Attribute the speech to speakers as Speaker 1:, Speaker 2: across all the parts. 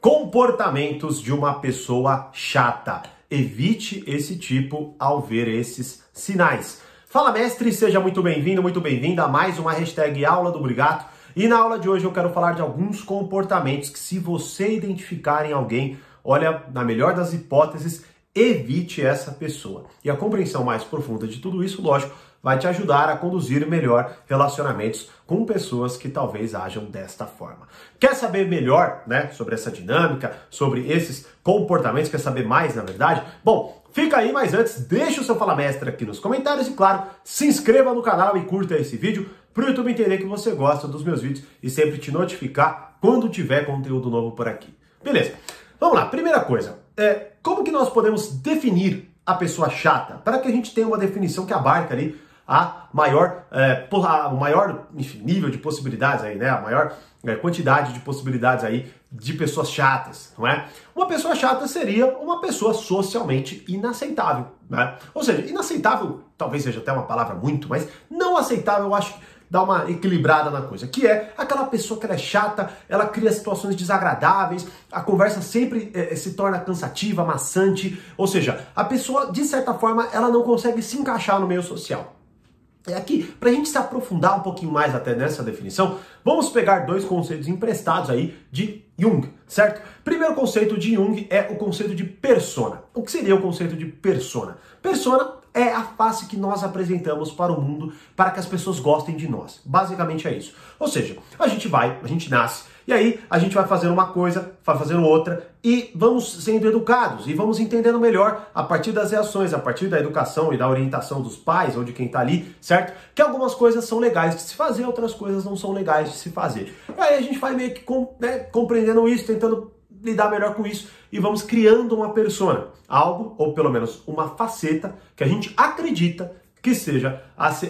Speaker 1: Comportamentos de uma pessoa chata. Evite esse tipo ao ver esses sinais. Fala, mestre, seja muito bem-vindo, muito bem-vinda a mais uma hashtag Aula do Brigato. E na aula de hoje eu quero falar de alguns comportamentos que, se você identificar em alguém, olha, na melhor das hipóteses, evite essa pessoa. E a compreensão mais profunda de tudo isso, lógico, vai te ajudar a conduzir melhor relacionamentos com pessoas que talvez ajam desta forma. Quer saber melhor, né, sobre essa dinâmica, sobre esses comportamentos, quer saber mais, na verdade? Bom, fica aí, mas antes, deixa o seu Fala Mestre aqui nos comentários e, claro, se inscreva no canal e curta esse vídeo para o YouTube entender que você gosta dos meus vídeos e sempre te notificar quando tiver conteúdo novo por aqui. Beleza? Vamos lá, primeira coisa, é, como que nós podemos definir a pessoa chata? Para que a gente tenha uma definição que abarque ali a maior, é, o maior enfim, nível de possibilidades aí, né? A maior é, quantidade de possibilidades aí de pessoas chatas, não é? Uma pessoa chata seria uma pessoa socialmente inaceitável, né? Ou seja, inaceitável talvez seja até uma palavra muito, mas não aceitável eu acho que dá uma equilibrada na coisa, que é aquela pessoa que ela é chata, ela cria situações desagradáveis, a conversa sempre é, se torna cansativa, maçante, ou seja, a pessoa, de certa forma, ela não consegue se encaixar no meio social. É aqui, para a gente se aprofundar um pouquinho mais até nessa definição, vamos pegar dois conceitos emprestados aí de Jung, certo? Primeiro conceito de Jung é o conceito de persona. O que seria o conceito de persona? Persona é a face que nós apresentamos para o mundo para que as pessoas gostem de nós. Basicamente é isso. Ou seja, a gente vai, a gente nasce, e aí a gente vai fazendo uma coisa, vai fazendo outra, e vamos sendo educados, e vamos entendendo melhor a partir das reações, a partir da educação e da orientação dos pais ou de quem está ali, certo? Que algumas coisas são legais de se fazer, outras coisas não são legais de se fazer. E aí a gente vai meio que né, compreendendo isso, tentando lidar melhor com isso e vamos criando uma persona, algo ou pelo menos uma faceta que a gente acredita que seja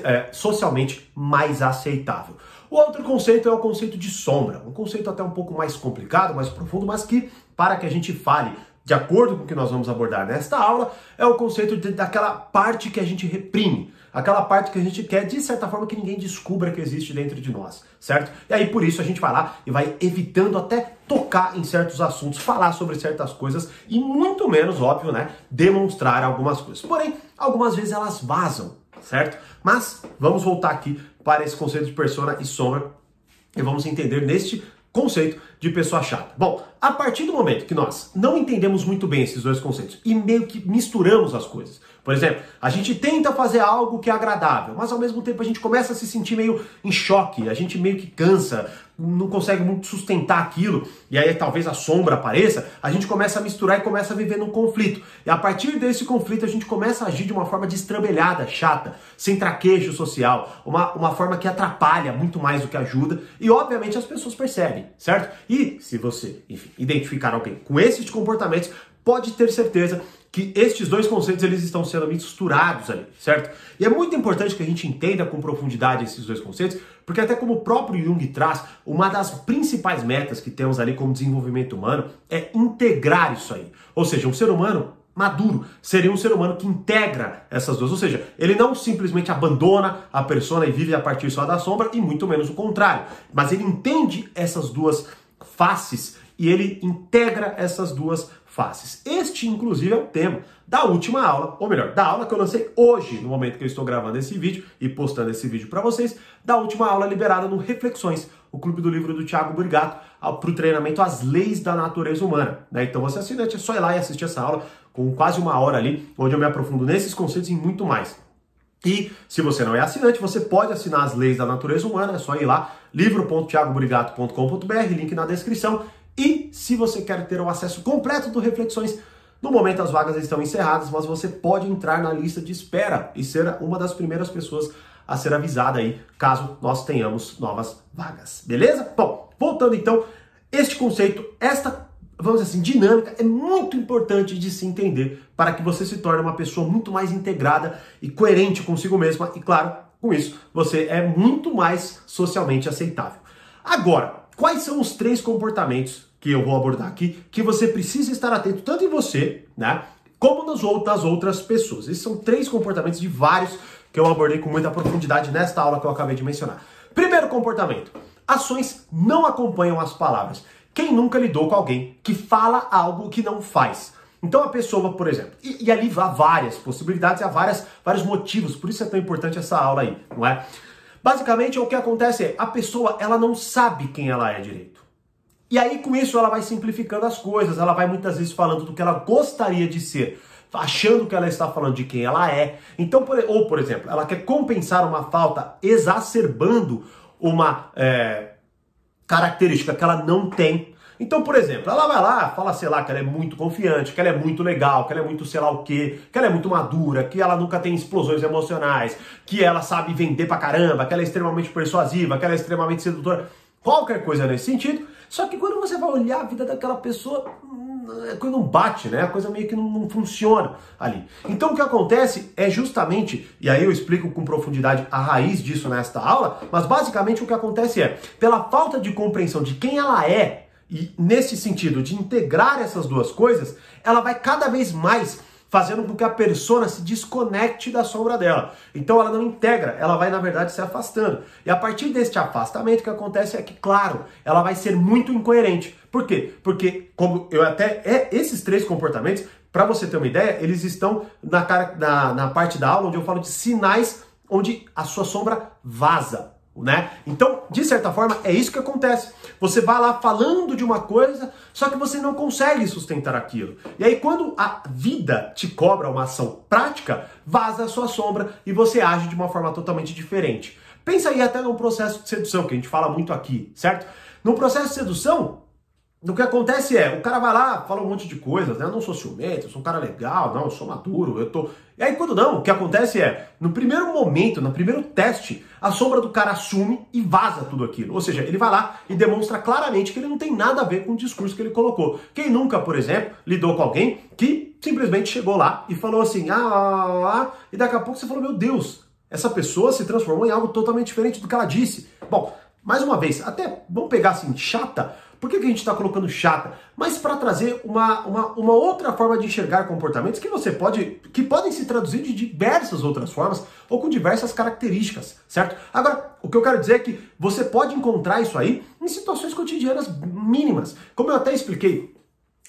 Speaker 1: é, socialmente mais aceitável. O outro conceito é o conceito de sombra, um conceito até um pouco mais complicado, mais profundo, mas que para que a gente fale de acordo com o que nós vamos abordar nesta aula, é o conceito de, daquela parte que a gente reprime, aquela parte que a gente quer, de certa forma, que ninguém descubra que existe dentro de nós, certo? E aí, por isso, a gente vai lá e vai evitando até tocar em certos assuntos, falar sobre certas coisas e muito menos, óbvio, né, demonstrar algumas coisas. Porém, algumas vezes elas vazam, certo? Mas vamos voltar aqui para esse conceito de persona e sombra e vamos entender neste conceito de pessoa chata. Bom, a partir do momento que nós não entendemos muito bem esses dois conceitos e meio que misturamos as coisas, por exemplo, a gente tenta fazer algo que é agradável, mas ao mesmo tempo a gente começa a se sentir meio em choque, a gente meio que cansa, não consegue muito sustentar aquilo, e aí talvez a sombra apareça, a gente começa a misturar e começa a viver num conflito. E a partir desse conflito a gente começa a agir de uma forma destrambelhada, chata, sem traquejo social, uma, uma forma que atrapalha muito mais do que ajuda, e obviamente as pessoas percebem, certo? E se você, enfim, identificar alguém com esses comportamentos, pode ter certeza que estes dois conceitos eles estão sendo misturados ali, certo? E é muito importante que a gente entenda com profundidade esses dois conceitos, porque até como o próprio Jung traz, uma das principais metas que temos ali como desenvolvimento humano é integrar isso aí. Ou seja, um ser humano maduro seria um ser humano que integra essas duas, ou seja, ele não simplesmente abandona a persona e vive a partir só da sombra e muito menos o contrário, mas ele entende essas duas faces e ele integra essas duas faces. Este, inclusive, é o tema da última aula, ou melhor, da aula que eu lancei hoje, no momento que eu estou gravando esse vídeo e postando esse vídeo para vocês, da última aula liberada no Reflexões, o clube do livro do Thiago Brigato, para o treinamento As Leis da Natureza Humana. Né? Então você assinante, é só ir lá e assistir essa aula com quase uma hora ali, onde eu me aprofundo nesses conceitos e muito mais. E se você não é assinante, você pode assinar as leis da natureza humana, é só ir lá, livro.thiagobrigato.com.br, link na descrição. E se você quer ter o acesso completo do Reflexões, no momento as vagas estão encerradas, mas você pode entrar na lista de espera e ser uma das primeiras pessoas a ser avisada aí, caso nós tenhamos novas vagas. Beleza? Bom, voltando então, este conceito, esta, vamos dizer assim, dinâmica é muito importante de se entender para que você se torne uma pessoa muito mais integrada e coerente consigo mesma e claro, com isso, você é muito mais socialmente aceitável. Agora, quais são os três comportamentos que eu vou abordar aqui, que você precisa estar atento tanto em você, né, como nas outras, outras pessoas. Esses são três comportamentos de vários que eu abordei com muita profundidade nesta aula que eu acabei de mencionar. Primeiro comportamento: ações não acompanham as palavras. Quem nunca lidou com alguém que fala algo que não faz? Então a pessoa, por exemplo, e, e ali há várias possibilidades, há várias, vários motivos, por isso é tão importante essa aula aí, não é? Basicamente, o que acontece é, a pessoa, ela não sabe quem ela é direito. E aí, com isso, ela vai simplificando as coisas, ela vai muitas vezes falando do que ela gostaria de ser, achando que ela está falando de quem ela é. Então, por, ou, por exemplo, ela quer compensar uma falta exacerbando uma é, característica que ela não tem. Então, por exemplo, ela vai lá, fala, sei lá, que ela é muito confiante, que ela é muito legal, que ela é muito sei lá o quê, que ela é muito madura, que ela nunca tem explosões emocionais, que ela sabe vender pra caramba, que ela é extremamente persuasiva, que ela é extremamente sedutora, qualquer coisa nesse sentido. Só que quando você vai olhar a vida daquela pessoa, hum, a coisa não bate, né? A coisa meio que não, não, funciona ali. Então o que acontece é justamente, e aí eu explico com profundidade a raiz disso nesta aula, mas basicamente o que acontece é, pela falta de compreensão de quem ela é, e nesse sentido de integrar essas duas coisas, ela vai cada vez mais fazendo com que a persona se desconecte da sombra dela. Então ela não integra, ela vai na verdade se afastando. E a partir deste afastamento o que acontece é que, claro, ela vai ser muito incoerente. Por quê? Porque como eu até é esses três comportamentos, para você ter uma ideia, eles estão na, na, na parte da aula onde eu falo de sinais onde a sua sombra vaza né? Então, de certa forma, é isso que acontece. Você vai lá falando de uma coisa, só que você não consegue sustentar aquilo. E aí, quando a vida te cobra uma ação prática, vaza a sua sombra e você age de uma forma totalmente diferente. Pensa aí até no processo de sedução, que a gente fala muito aqui, certo? No processo de sedução, o que acontece é, o cara vai lá, fala um monte de coisas, né? Eu não sou ciumento, eu sou um cara legal, não, eu sou maduro, eu tô. E aí, quando não, o que acontece é, no primeiro momento, no primeiro teste, a sombra do cara assume e vaza tudo aquilo. Ou seja, ele vai lá e demonstra claramente que ele não tem nada a ver com o discurso que ele colocou. Quem nunca, por exemplo, lidou com alguém que simplesmente chegou lá e falou assim, ah, ah, ah, e daqui a pouco você falou, meu Deus, essa pessoa se transformou em algo totalmente diferente do que ela disse. Bom, mais uma vez, até vamos pegar assim, chata, por que, que a gente está colocando chata? Mas para trazer uma, uma, uma, outra forma de enxergar comportamentos que você pode, que podem se traduzir de diversas outras formas ou com diversas características, certo? Agora, o que eu quero dizer é que você pode encontrar isso aí em situações cotidianas mínimas. Como eu até expliquei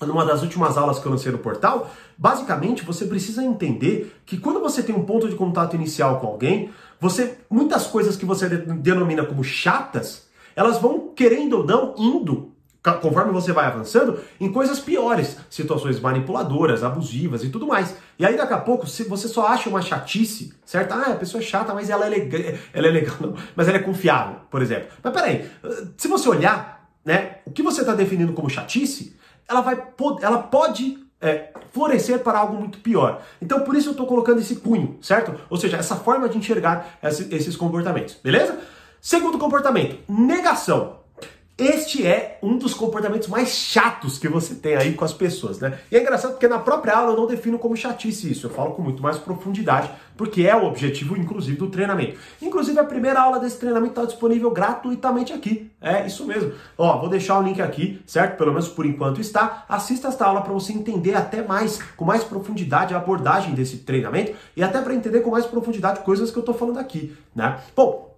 Speaker 1: numa das últimas aulas que eu lancei no portal, basicamente você precisa entender que quando você tem um ponto de contato inicial com alguém, você muitas coisas que você denomina como chatas, elas vão querendo ou não indo conforme você vai avançando, em coisas piores, situações manipuladoras, abusivas e tudo mais. E aí daqui a pouco, você só acha uma chatice, certo? Ah, a pessoa é chata, mas ela é legal, ela é legal, não, mas ela é confiável, por exemplo. Mas peraí, se você olhar, né, o que você está definindo como chatice, ela vai, ela pode é, florescer para algo muito pior. Então, por isso eu estou colocando esse cunho, certo? Ou seja, essa forma de enxergar esses comportamentos, beleza? Segundo comportamento, negação. Este é um dos comportamentos mais chatos que você tem aí com as pessoas, né? E é engraçado porque na própria aula eu não defino como chatice isso, eu falo com muito mais profundidade, porque é o objetivo, inclusive, do treinamento. Inclusive, a primeira aula desse treinamento está disponível gratuitamente aqui. É isso mesmo. Ó, vou deixar o link aqui, certo? Pelo menos por enquanto está. Assista esta aula para você entender até mais, com mais profundidade, a abordagem desse treinamento e até para entender com mais profundidade coisas que eu estou falando aqui, né? Bom,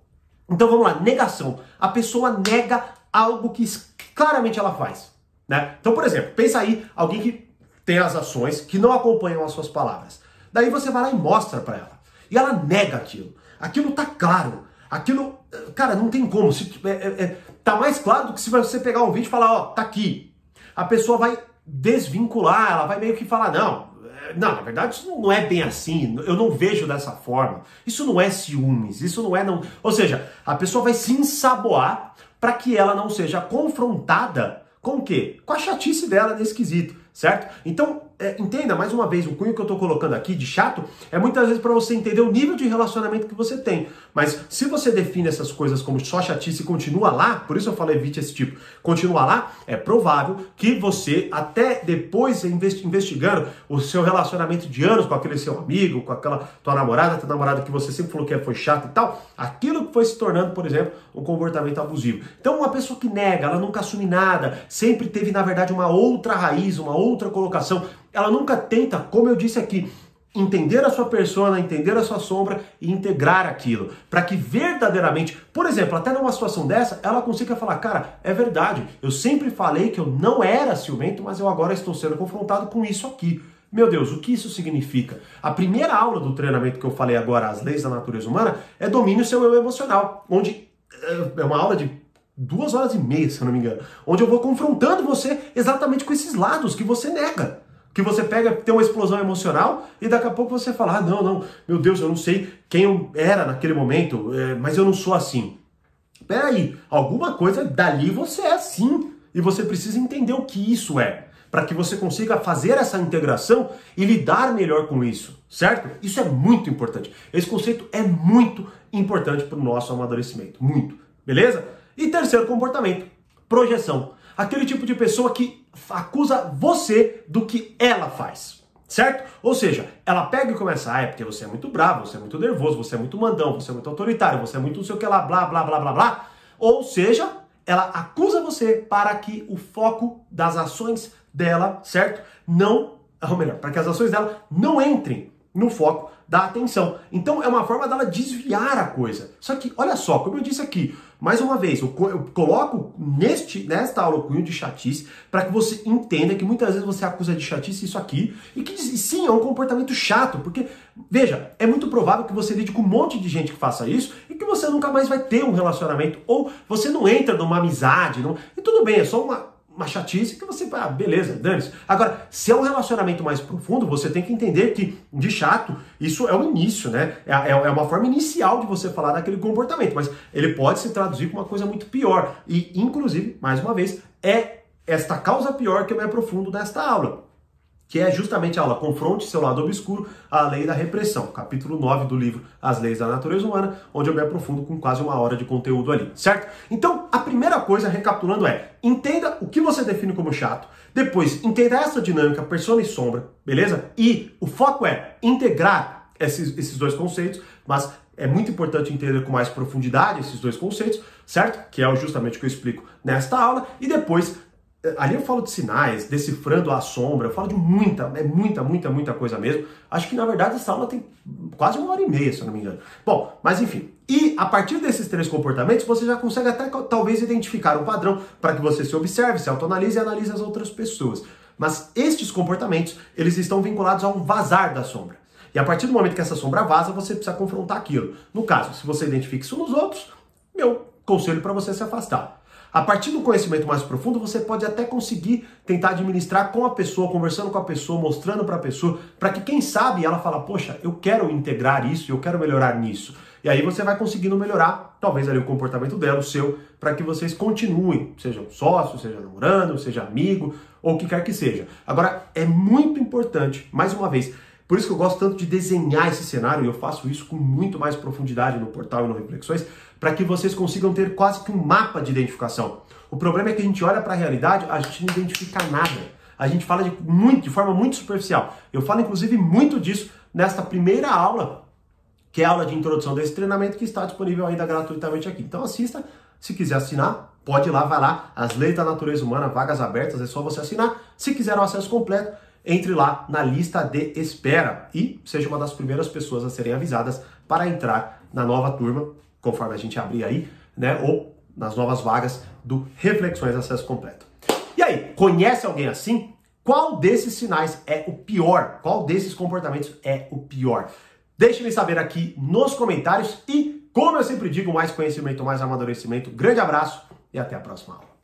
Speaker 1: então vamos lá, negação. A pessoa nega algo que claramente ela faz. Né? Então, por exemplo, pensa aí alguém que tem as ações que não acompanham as suas palavras. Daí você vai lá e mostra para ela. E ela nega aquilo. Aquilo tá claro. Aquilo, cara, não tem como. Se, é, é, é, tá mais claro do que se você pegar um vídeo e falar, ó, tá aqui. A pessoa vai desvincular, ela vai meio que falar, não, é, não, na verdade isso não é bem assim, eu não vejo dessa forma. Isso não é ciúmes, isso não é não. Ou seja, a pessoa vai se ensaboar para que ela não seja confrontada com o quê? Com a chatice dela nesse quesito, certo? Então, é, entenda, mais uma vez, o cunho que eu estou colocando aqui de chato é muitas vezes para você entender o nível de relacionamento que você tem. Mas se você define essas coisas como só chatice e continua lá, por isso eu falo evite esse tipo, continua lá, é provável que você, até depois investigando o seu relacionamento de anos com aquele seu amigo, com aquela tua namorada, tua namorada que você sempre falou que foi chato e tal, aquilo que foi se tornando, por exemplo, um comportamento abusivo. Então, uma pessoa que nega, ela nunca assume nada, sempre teve, na verdade, uma outra raiz, uma outra colocação ela nunca tenta, como eu disse aqui, entender a sua persona, entender a sua sombra e integrar aquilo, para que verdadeiramente, por exemplo, até numa situação dessa, ela consiga falar, cara, é verdade, eu sempre falei que eu não era ciumento, mas eu agora estou sendo confrontado com isso aqui. Meu Deus, o que isso significa? A primeira aula do treinamento que eu falei agora, as leis da natureza humana, é domínio seu eu emocional, onde é uma aula de duas horas e meia, se eu não me engano, onde eu vou confrontando você exatamente com esses lados que você nega. Que você pega, tem uma explosão emocional e daqui a pouco você fala: ah, não, não, meu Deus, eu não sei quem eu era naquele momento, é, mas eu não sou assim. Peraí, alguma coisa dali você é assim. E você precisa entender o que isso é, para que você consiga fazer essa integração e lidar melhor com isso, certo? Isso é muito importante. Esse conceito é muito importante para o nosso amadurecimento. Muito. Beleza? E terceiro comportamento: projeção. Aquele tipo de pessoa que acusa você do que ela faz. Certo? Ou seja, ela pega e começa, ah, é porque você é muito bravo, você é muito nervoso, você é muito mandão, você é muito autoritário, você é muito não sei o que lá, blá, blá, blá, blá, blá. Ou seja, ela acusa você para que o foco das ações dela, certo? Não, ou melhor, para que as ações dela não entrem no foco da atenção. Então é uma forma dela desviar a coisa. Só que, olha só, como eu disse aqui, mais uma vez, eu, eu coloco neste, nesta aula o cunho de chatice para que você entenda que muitas vezes você acusa de chatice isso aqui e que sim, é um comportamento chato, porque, veja, é muito provável que você lide com um monte de gente que faça isso e que você nunca mais vai ter um relacionamento ou você não entra numa amizade, não, e tudo bem, é só uma uma chatice que você, ah, beleza, dane-se. Agora, se é um relacionamento mais profundo, você tem que entender que, de chato, isso é o início, né? É, é, é uma forma inicial de você falar daquele comportamento, mas ele pode se traduzir com uma coisa muito pior. E, inclusive, mais uma vez, é esta causa pior que eu me aprofundo nesta aula que é justamente a aula Confronte seu lado obscuro, a lei da repressão, capítulo 9 do livro As Leis da Natureza Humana, onde eu me aprofundo com quase uma hora de conteúdo ali, certo? Então, a primeira coisa, recapitulando, é entenda o que você define como chato, depois entenda essa dinâmica persona e sombra, beleza? E o foco é integrar esses, esses dois conceitos, mas é muito importante entender com mais profundidade esses dois conceitos, certo? Que é justamente o que eu explico nesta aula, e depois Ali eu falo de sinais, decifrando a sombra, eu falo de muita, é muita, muita, muita coisa mesmo. Acho que na verdade essa aula tem quase uma hora e meia, se eu não me engano. Bom, mas enfim. E a partir desses três comportamentos, você já consegue até talvez identificar um padrão para que você se observe, se autoanalise e analise as outras pessoas. Mas estes comportamentos, eles estão vinculados a um vazar da sombra. E a partir do momento que essa sombra vaza, você precisa confrontar aquilo. No caso, se você identifica isso nos outros, meu conselho para você se afastar. A partir do conhecimento mais profundo, você pode até conseguir tentar administrar com a pessoa, conversando com a pessoa, mostrando para a pessoa, para que quem sabe ela fala, poxa, eu quero integrar isso, eu quero melhorar nisso. E aí você vai conseguindo melhorar, talvez ali o comportamento dela, o seu, para que vocês continuem, sejam sócios, seja namorando, seja amigo, ou o que quer que seja. Agora, é muito importante, mais uma vez, por isso que eu gosto tanto de desenhar esse cenário, e eu faço isso com muito mais profundidade no portal e no Reflexões, para que vocês consigam ter quase que um mapa de identificação. O problema é que a gente olha para a realidade, a gente não identifica nada. A gente fala de, muito, de forma muito superficial. Eu falo inclusive muito disso nesta primeira aula, que é a aula de introdução desse treinamento que está disponível ainda gratuitamente aqui. Então assista, se quiser assinar, pode ir lá, vai lá. As leis da natureza humana, vagas abertas, é só você assinar. Se quiser o acesso completo, entre lá na lista de espera e seja uma das primeiras pessoas a serem avisadas para entrar na nova turma, conforme a gente abrir aí, né? Ou nas novas vagas do Reflexões Acesso Completo. E aí, conhece alguém assim? Qual desses sinais é o pior? Qual desses comportamentos é o pior? Deixe-me saber aqui nos comentários e, como eu sempre digo, mais conhecimento, mais amadurecimento. Grande abraço e até a próxima aula.